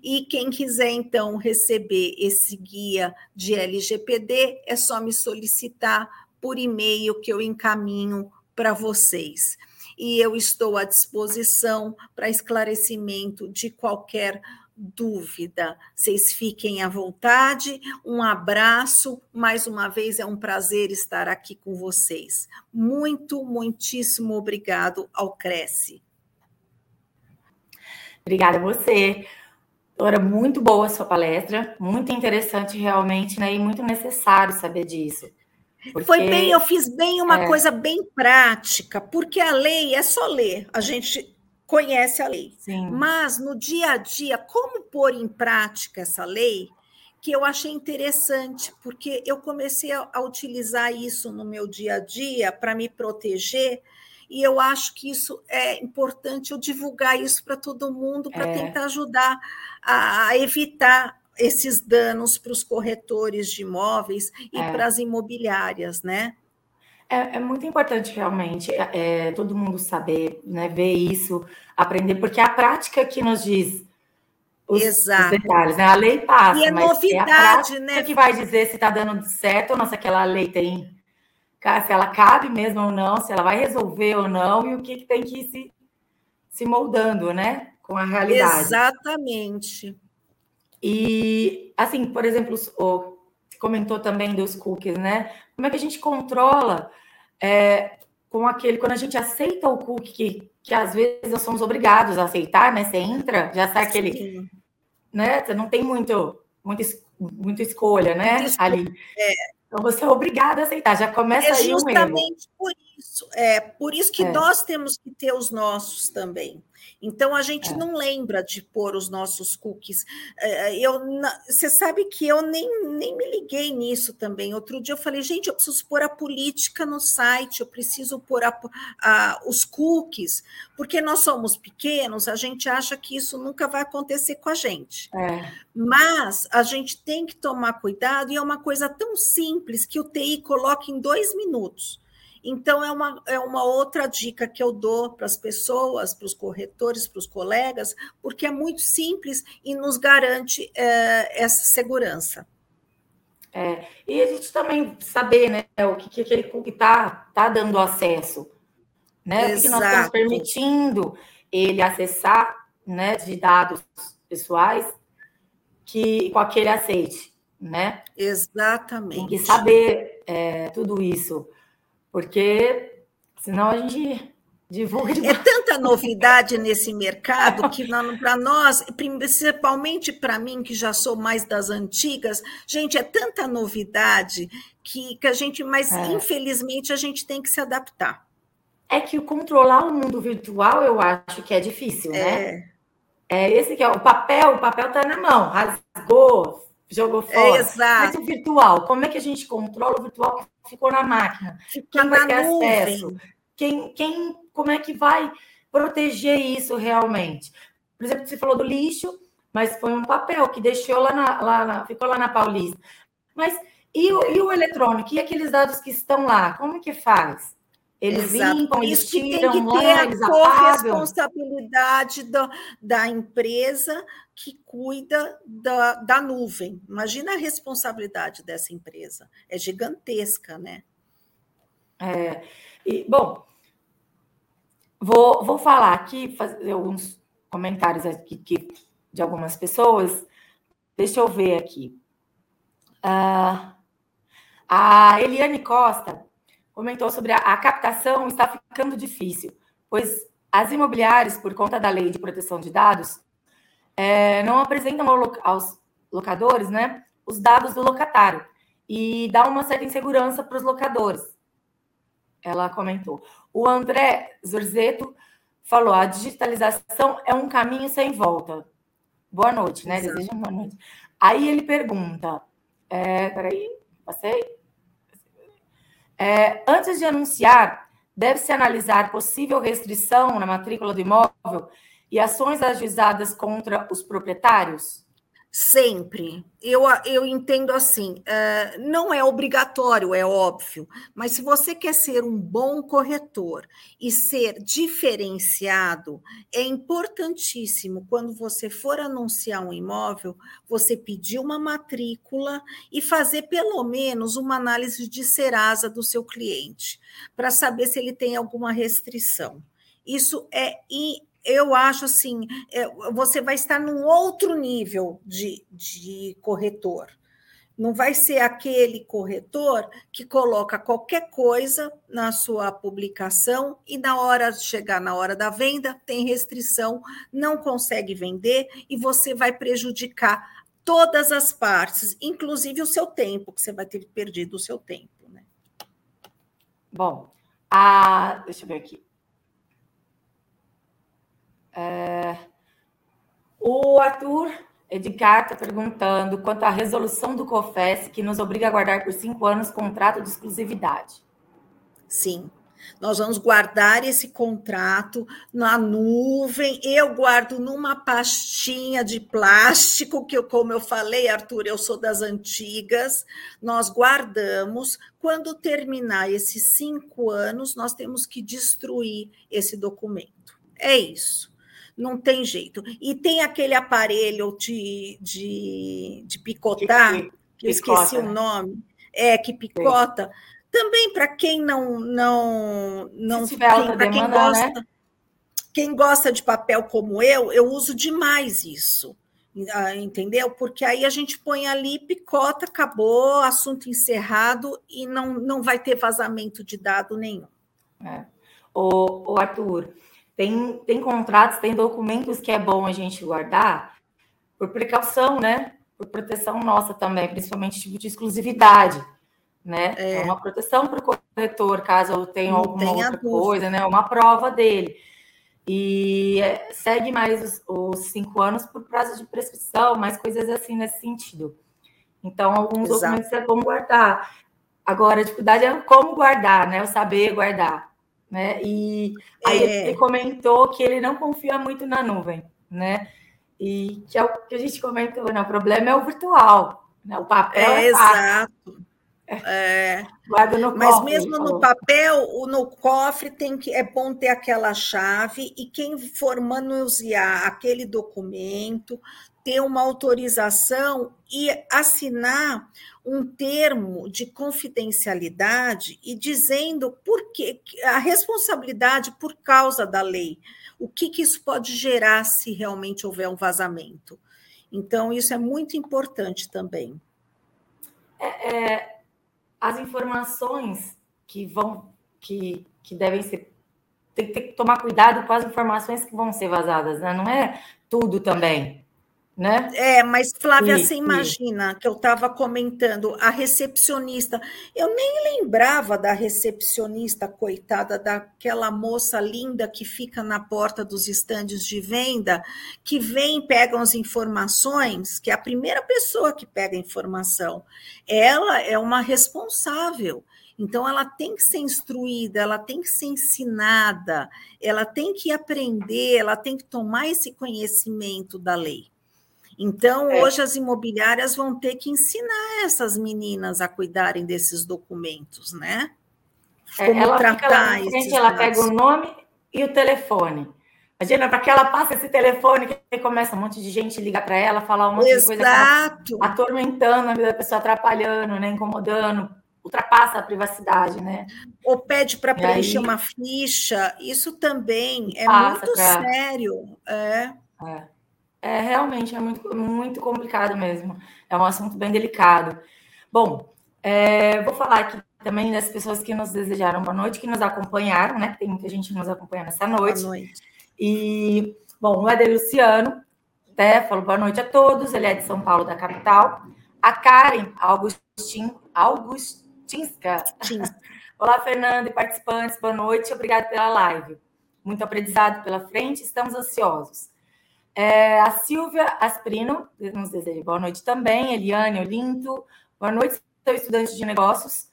E quem quiser, então, receber esse guia de LGPD, é só me solicitar por e-mail que eu encaminho para vocês e eu estou à disposição para esclarecimento de qualquer dúvida. Vocês fiquem à vontade. Um abraço. Mais uma vez é um prazer estar aqui com vocês. Muito, muitíssimo obrigado ao Cresce. Obrigada a você. Era muito boa a sua palestra, muito interessante realmente, né? E muito necessário saber disso. Porque... Foi bem, eu fiz bem uma é. coisa bem prática, porque a lei é só ler, a gente conhece a lei. Sim. Mas no dia a dia, como pôr em prática essa lei, que eu achei interessante, porque eu comecei a, a utilizar isso no meu dia a dia para me proteger, e eu acho que isso é importante eu divulgar isso para todo mundo, para é. tentar ajudar a, a evitar esses danos para os corretores de imóveis e é. para as imobiliárias, né? É, é, muito importante realmente é, é, todo mundo saber, né, ver isso, aprender, porque é a prática que nos diz os, Exato. os detalhes, né? A lei passa, e é mas novidade, é né? que vai dizer se está dando certo ou não, se aquela lei tem, se ela cabe mesmo ou não, se ela vai resolver ou não, e o que, que tem que ir se, se moldando, né, com a realidade. Exatamente. E, assim, por exemplo, o, comentou também dos cookies, né? Como é que a gente controla é, com aquele, quando a gente aceita o cookie, que, que às vezes nós somos obrigados a aceitar, né? Você entra, já sai aquele, Sim. né? Você não tem muito, muito, muita escolha, né? Ali. É. Então você é obrigado a aceitar, já começa é aí um erro. Justamente por isso, é por isso que é. nós temos que ter os nossos também. Então a gente é. não lembra de pôr os nossos cookies. É, eu, você sabe que eu nem, nem me liguei nisso também. Outro dia eu falei, gente, eu preciso pôr a política no site, eu preciso pôr a, a, os cookies, porque nós somos pequenos, a gente acha que isso nunca vai acontecer com a gente. É. Mas a gente tem que tomar cuidado, e é uma coisa tão simples que o TI coloca em dois minutos. Então, é uma, é uma outra dica que eu dou para as pessoas, para os corretores, para os colegas, porque é muito simples e nos garante é, essa segurança. É, e a gente também saber né, o que, que aquele cookie está tá dando acesso. Né? O que nós estamos permitindo ele acessar né, de dados pessoais que com aquele aceite. Né? Exatamente. Tem que saber é, tudo isso porque senão a gente divulga. É tanta novidade nesse mercado que para nós, principalmente para mim, que já sou mais das antigas, gente, é tanta novidade que, que a gente, mas é. infelizmente a gente tem que se adaptar. É que controlar o mundo virtual eu acho que é difícil, né? é. né? É esse que é o papel, o papel está na mão, rasgou, jogou fora. É, exato. Mas o virtual, como é que a gente controla o virtual que ficou na máquina? Fica quem vai ter nuvem. acesso? Quem, quem, como é que vai proteger isso realmente? Por exemplo, você falou do lixo, mas foi um papel que deixou lá na, lá na ficou lá na Paulista. Mas e o, e o eletrônico? E aqueles dados que estão lá? Como que faz? Eles Exato. limpam, eles tiram, tem que ter lá, a responsabilidade da, da empresa que cuida da, da nuvem. Imagina a responsabilidade dessa empresa. É gigantesca, né? É, e, bom, vou, vou falar aqui, fazer alguns comentários aqui que, de algumas pessoas. Deixa eu ver aqui. Uh, a Eliane Costa comentou sobre a, a captação está ficando difícil, pois as imobiliárias, por conta da lei de proteção de dados, é, não apresentam aos locadores né, os dados do locatário e dá uma certa insegurança para os locadores. Ela comentou. O André Zorzeto falou: a digitalização é um caminho sem volta. Boa noite, né? Exato. Desejo boa noite. Aí ele pergunta: é, peraí, passei? É, antes de anunciar, deve-se analisar possível restrição na matrícula do imóvel e ações ajuizadas contra os proprietários? Sempre. Eu, eu entendo assim, uh, não é obrigatório, é óbvio, mas se você quer ser um bom corretor e ser diferenciado, é importantíssimo, quando você for anunciar um imóvel, você pedir uma matrícula e fazer pelo menos uma análise de Serasa do seu cliente, para saber se ele tem alguma restrição. Isso é eu acho assim, é, você vai estar num outro nível de, de corretor. Não vai ser aquele corretor que coloca qualquer coisa na sua publicação e na hora de chegar na hora da venda tem restrição, não consegue vender e você vai prejudicar todas as partes, inclusive o seu tempo, que você vai ter perdido o seu tempo, né? Bom, a, deixa eu ver aqui. É, o Arthur Edgar está perguntando quanto à resolução do COFES, que nos obriga a guardar por cinco anos contrato de exclusividade. Sim, nós vamos guardar esse contrato na nuvem. Eu guardo numa pastinha de plástico, que, como eu falei, Arthur, eu sou das antigas. Nós guardamos. Quando terminar esses cinco anos, nós temos que destruir esse documento. É isso não tem jeito. E tem aquele aparelho de, de, de picotar, que, que, que eu esqueci o nome, é, que picota. Sim. Também para quem não não não para quem gosta né? quem gosta de papel como eu, eu uso demais isso. Ah, entendeu? Porque aí a gente põe ali, picota, acabou, assunto encerrado e não, não vai ter vazamento de dado nenhum. É. O, o Arthur, tem, tem contratos, tem documentos que é bom a gente guardar por precaução, né? Por proteção nossa também, principalmente tipo de exclusividade, né? É, é uma proteção para o corretor, caso eu tenha Não alguma outra coisa, né? Uma prova dele. E segue mais os, os, cinco anos por prazo de prescrição, mais coisas assim nesse sentido. Então, alguns Exato. documentos é bom guardar. Agora, a dificuldade é como guardar, né? O saber guardar né? E aí é. ele comentou que ele não confia muito na nuvem, né? E que é o que a gente comentou, né? O problema é o virtual, né? O papel é, é exato. É. No Mas cofre, mesmo no papel, no cofre tem que é bom ter aquela chave e quem for manusear aquele documento ter uma autorização e assinar um termo de confidencialidade e dizendo por que a responsabilidade por causa da lei, o que, que isso pode gerar se realmente houver um vazamento. Então, isso é muito importante também. É, é, as informações que vão, que, que devem ser. Tem, tem que tomar cuidado com as informações que vão ser vazadas, né? Não é tudo também né? É, mas Flávia, e, você imagina e... que eu estava comentando a recepcionista. Eu nem lembrava da recepcionista, coitada, daquela moça linda que fica na porta dos estandes de venda, que vem, pega as informações, que é a primeira pessoa que pega a informação. Ela é uma responsável. Então, ela tem que ser instruída, ela tem que ser ensinada, ela tem que aprender, ela tem que tomar esse conhecimento da lei. Então, é. hoje as imobiliárias vão ter que ensinar essas meninas a cuidarem desses documentos, né? É, Como ela tratar fica frente, ela pega o nome e o telefone. Imagina, para que ela passe esse telefone, que começa um monte de gente ligar para ela, falar um monte Exato. de coisa, tá atormentando a vida da pessoa, atrapalhando, né, incomodando, ultrapassa a privacidade, né? Ou pede para preencher aí, uma ficha, isso também é muito pra... sério. É. é. É, realmente é muito, muito complicado mesmo. É um assunto bem delicado. Bom, é, vou falar aqui também das pessoas que nos desejaram boa noite, que nos acompanharam, né? Tem muita gente nos acompanha nessa noite. Boa noite. E, bom, o Eder Luciano né, falou boa noite a todos, ele é de São Paulo, da capital. A Karen Augustin, Augustinska. Olá, Fernando e participantes, boa noite, obrigado pela live. Muito aprendizado pela frente, estamos ansiosos. É, a Silvia Asprino nos deseja boa noite também. Eliane Olinto, boa noite, sou estudante de negócios,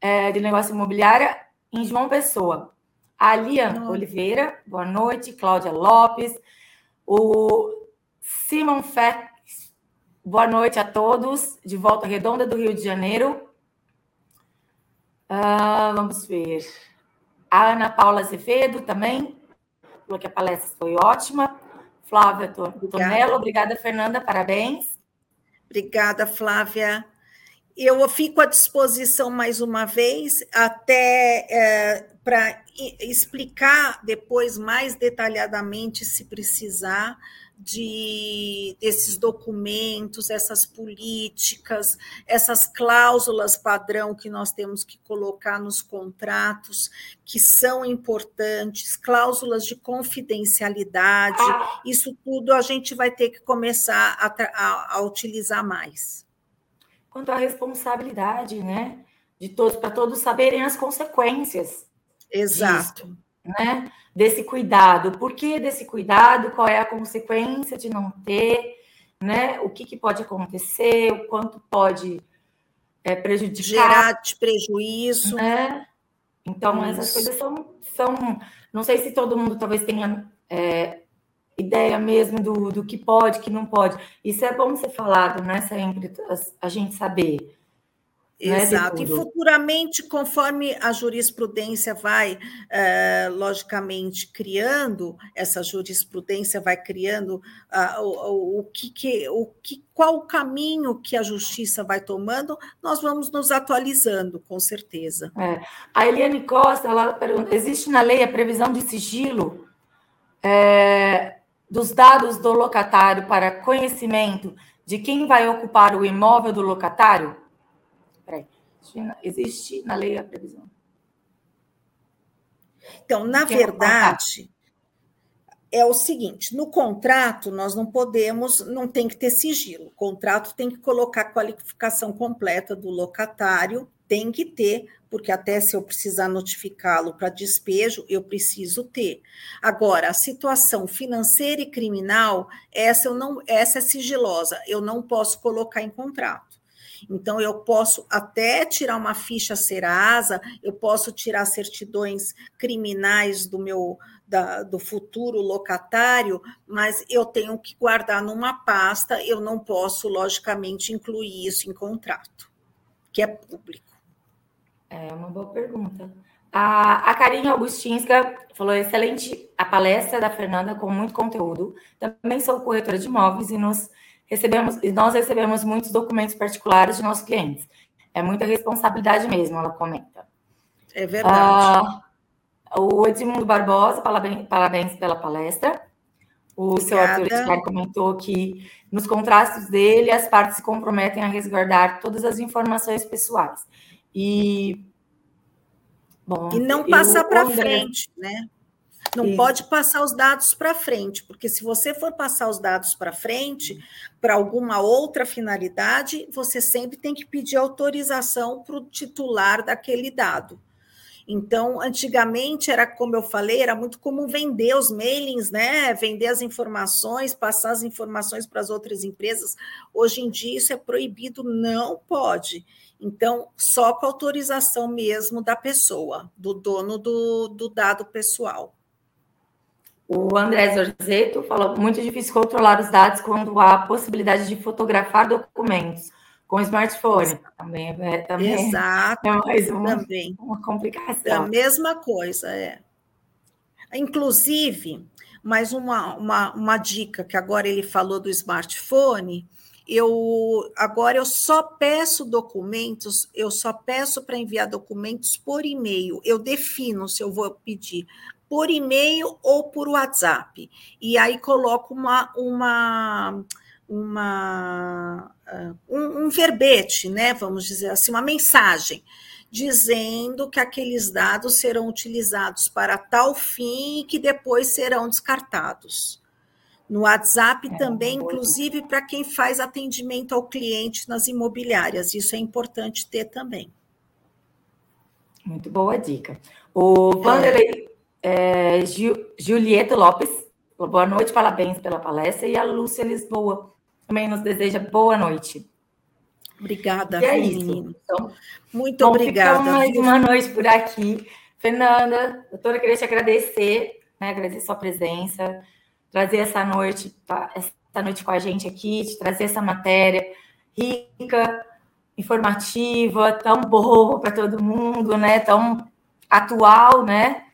é, de negócio imobiliária em João Pessoa. A Lian Oliveira, boa noite. Cláudia Lopes, o Simon Fex, boa noite a todos. De volta redonda do Rio de Janeiro. Uh, vamos ver. A Ana Paula Azevedo também, falou que a palestra foi ótima. Flávia Tonello, obrigada, Fernanda, parabéns. Obrigada, Flávia. Eu fico à disposição mais uma vez, até é, para explicar depois mais detalhadamente, se precisar, de desses documentos, essas políticas, essas cláusulas padrão que nós temos que colocar nos contratos, que são importantes, cláusulas de confidencialidade, isso tudo a gente vai ter que começar a, a, a utilizar mais. Quanto à responsabilidade, né, de todos, para todos saberem as consequências. Exato. Disso né? Desse cuidado. Por que desse cuidado? Qual é a consequência de não ter? Né? O que, que pode acontecer? O quanto pode é, prejudicar? Gerar de prejuízo. Né? Então, Isso. essas coisas são, são. Não sei se todo mundo talvez tenha é, ideia mesmo do, do que pode, que não pode. Isso é bom ser falado, né? Sempre a, a gente saber. Né, Exato. E futuramente, conforme a jurisprudência vai, eh, logicamente, criando, essa jurisprudência vai criando uh, o, o, que, que, o que, qual o caminho que a justiça vai tomando, nós vamos nos atualizando, com certeza. É. A Eliane Costa, ela pergunta, existe na lei a previsão de sigilo é, dos dados do locatário para conhecimento de quem vai ocupar o imóvel do locatário? Existe na lei a previsão. Então, na verdade, é o seguinte: no contrato, nós não podemos, não tem que ter sigilo. O contrato tem que colocar a qualificação completa do locatário, tem que ter, porque até se eu precisar notificá-lo para despejo, eu preciso ter. Agora, a situação financeira e criminal, essa eu não, essa é sigilosa, eu não posso colocar em contrato. Então, eu posso até tirar uma ficha Serasa, eu posso tirar certidões criminais do meu da, do futuro locatário, mas eu tenho que guardar numa pasta, eu não posso, logicamente, incluir isso em contrato, que é público. É uma boa pergunta. A, a Karine Augustinska falou: excelente a palestra da Fernanda, com muito conteúdo. Também sou corretora de imóveis e nos recebemos, nós recebemos muitos documentos particulares de nossos clientes. É muita responsabilidade mesmo, ela comenta. É verdade. Uh, o Edmundo Barbosa, parabéns, parabéns pela palestra. O Obrigada. seu Arthur Scar comentou que nos contratos dele, as partes se comprometem a resguardar todas as informações pessoais. E. Bom, e não passar para frente, né? Não Isso. pode passar os dados para frente, porque se você for passar os dados para frente, para alguma outra finalidade, você sempre tem que pedir autorização para o titular daquele dado. Então, antigamente era como eu falei, era muito comum vender os mailings, né? Vender as informações, passar as informações para as outras empresas. Hoje em dia isso é proibido, não pode. Então, só com autorização mesmo da pessoa, do dono do, do dado pessoal. O André Zorzeto falou muito difícil controlar os dados quando há a possibilidade de fotografar documentos com smartphone. Também é, também Exato, é mais uma, também. uma complicação. É a mesma coisa, é. Inclusive, mais uma, uma, uma dica que agora ele falou do smartphone, eu agora eu só peço documentos, eu só peço para enviar documentos por e-mail. Eu defino se eu vou pedir por e-mail ou por WhatsApp. E aí coloco uma, uma, uma uh, um, um verbete, né? Vamos dizer assim, uma mensagem dizendo que aqueles dados serão utilizados para tal fim e que depois serão descartados. No WhatsApp é, também, inclusive para quem faz atendimento ao cliente nas imobiliárias. Isso é importante ter também. Muito boa dica. O Vanderlei é. Julieta Lopes, boa noite, parabéns pela palestra. E a Lúcia Lisboa também nos deseja boa noite. Obrigada, e é menino. Então, Muito bom, obrigada. mais uma noite por aqui. Fernanda, doutora, queria te agradecer, né, agradecer sua presença, trazer essa noite, essa noite com a gente aqui, te trazer essa matéria rica, informativa, tão boa para todo mundo, né? Tão atual, né?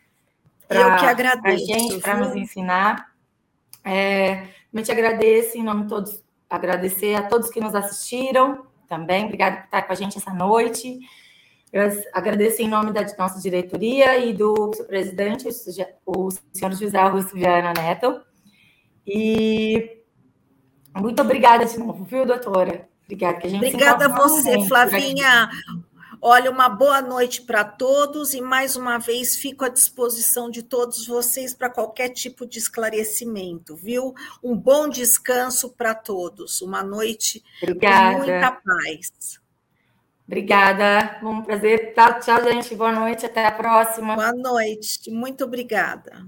Pra, Eu que agradeço. Para gente, para nos ensinar. É, eu te agradeço em nome de todos, agradecer a todos que nos assistiram, também. Obrigada por estar com a gente essa noite. Eu agradeço em nome da nossa diretoria e do seu presidente, o senhor José Augusto Viana Neto. E muito obrigada de novo, viu, doutora? Obrigada. Que a gente obrigada a você, Flavinha. Olha, uma boa noite para todos e mais uma vez fico à disposição de todos vocês para qualquer tipo de esclarecimento, viu? Um bom descanso para todos, uma noite obrigada. com muita paz. Obrigada, um prazer. Tchau, tchau, gente. Boa noite, até a próxima. Boa noite, muito obrigada.